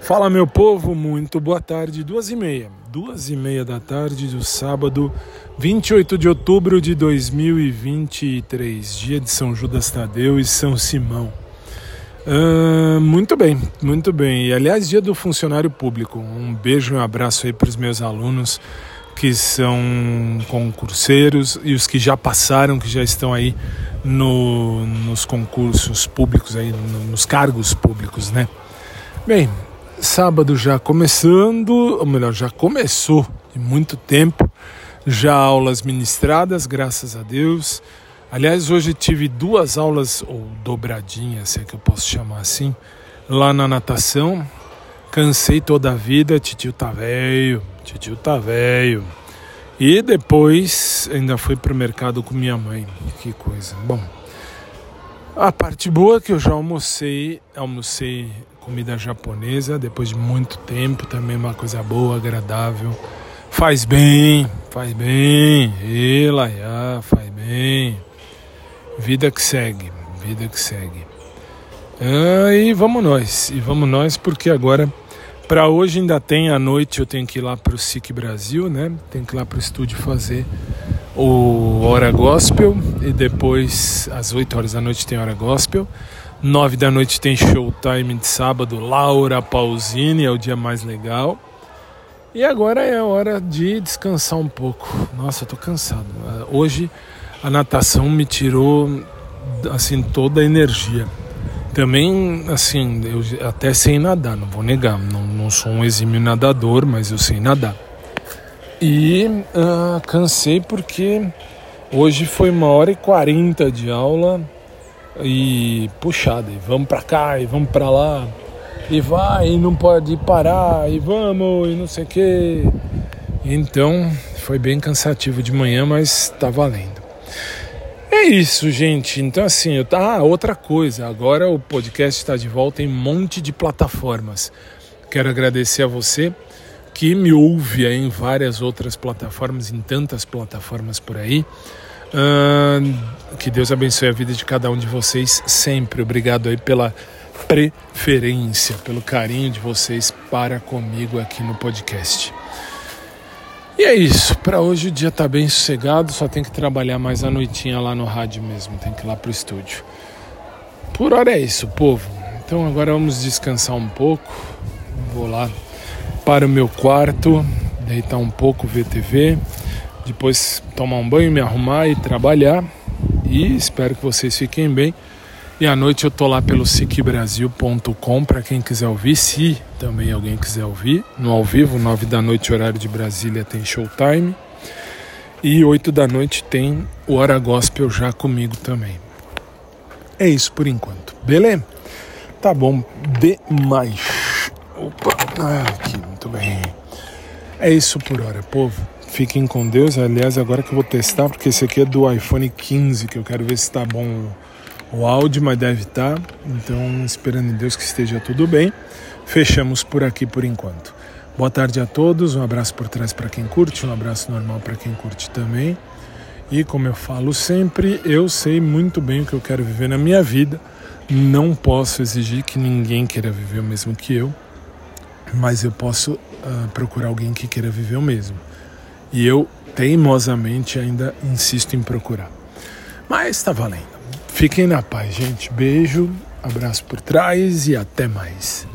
Fala meu povo, muito boa tarde, duas e meia, duas e meia da tarde do sábado, 28 de outubro de 2023, dia de São Judas Tadeu e São Simão. Uh, muito bem, muito bem. E aliás, dia do funcionário público. Um beijo e um abraço aí para os meus alunos que são concurseiros e os que já passaram, que já estão aí no, nos concursos públicos, aí, no, nos cargos públicos, né? Bem, Sábado já começando, ou melhor, já começou de muito tempo, já aulas ministradas, graças a Deus. Aliás, hoje tive duas aulas, ou dobradinhas, se é que eu posso chamar assim, lá na natação. Cansei toda a vida, titio tá velho, titio tá velho. E depois ainda fui pro mercado com minha mãe. Que coisa. Bom, a parte boa é que eu já almocei, almocei comida japonesa depois de muito tempo, também uma coisa boa, agradável. Faz bem, faz bem, Elaiá, faz bem. Vida que segue, vida que segue. Ah, e vamos nós, e vamos nós, porque agora, para hoje ainda tem à noite, eu tenho que ir lá para o SIC Brasil, né? Tenho que ir lá para o estúdio fazer o Hora Gospel, e depois, às 8 horas da noite, tem Hora Gospel. Nove da noite tem showtime de sábado, Laura Pausini, é o dia mais legal. E agora é a hora de descansar um pouco. Nossa, eu tô cansado. Hoje a natação me tirou assim toda a energia. Também, assim, eu até sei nadar, não vou negar. Não, não sou um exímio nadador, mas eu sei nadar. E uh, cansei porque hoje foi uma hora e quarenta de aula e puxada, e vamos para cá, e vamos para lá, e vai, e não pode parar, e vamos, e não sei o que. Então foi bem cansativo de manhã, mas tá valendo. É isso, gente. Então, assim, eu tá. Ah, outra coisa. Agora o podcast está de volta em um monte de plataformas. Quero agradecer a você que me ouve em várias outras plataformas, em tantas plataformas por aí. Uh, que Deus abençoe a vida de cada um de vocês sempre. Obrigado aí pela preferência, pelo carinho de vocês para comigo aqui no podcast. E é isso, para hoje o dia tá bem sossegado, só tem que trabalhar mais a noitinha lá no rádio mesmo, tem que ir lá pro estúdio. Por hora é isso, povo. Então agora vamos descansar um pouco. Vou lá para o meu quarto, deitar um pouco, ver TV depois tomar um banho, me arrumar e trabalhar. E espero que vocês fiquem bem. E à noite eu tô lá pelo sicbrasil.com para quem quiser ouvir, se também alguém quiser ouvir, no ao vivo, 9 da noite, horário de Brasília, tem showtime. E 8 da noite tem o Hora Gospel já comigo também. É isso por enquanto, beleza? Tá bom demais. Opa, ah, aqui, muito bem. É isso por hora, povo. Fiquem com Deus. Aliás, agora que eu vou testar, porque esse aqui é do iPhone 15, que eu quero ver se está bom o áudio, mas deve estar. Tá. Então, esperando em Deus que esteja tudo bem. Fechamos por aqui por enquanto. Boa tarde a todos. Um abraço por trás para quem curte, um abraço normal para quem curte também. E como eu falo sempre, eu sei muito bem o que eu quero viver na minha vida. Não posso exigir que ninguém queira viver o mesmo que eu, mas eu posso uh, procurar alguém que queira viver o mesmo. E eu teimosamente ainda insisto em procurar. Mas está valendo. Fiquem na paz, gente. Beijo, abraço por trás e até mais.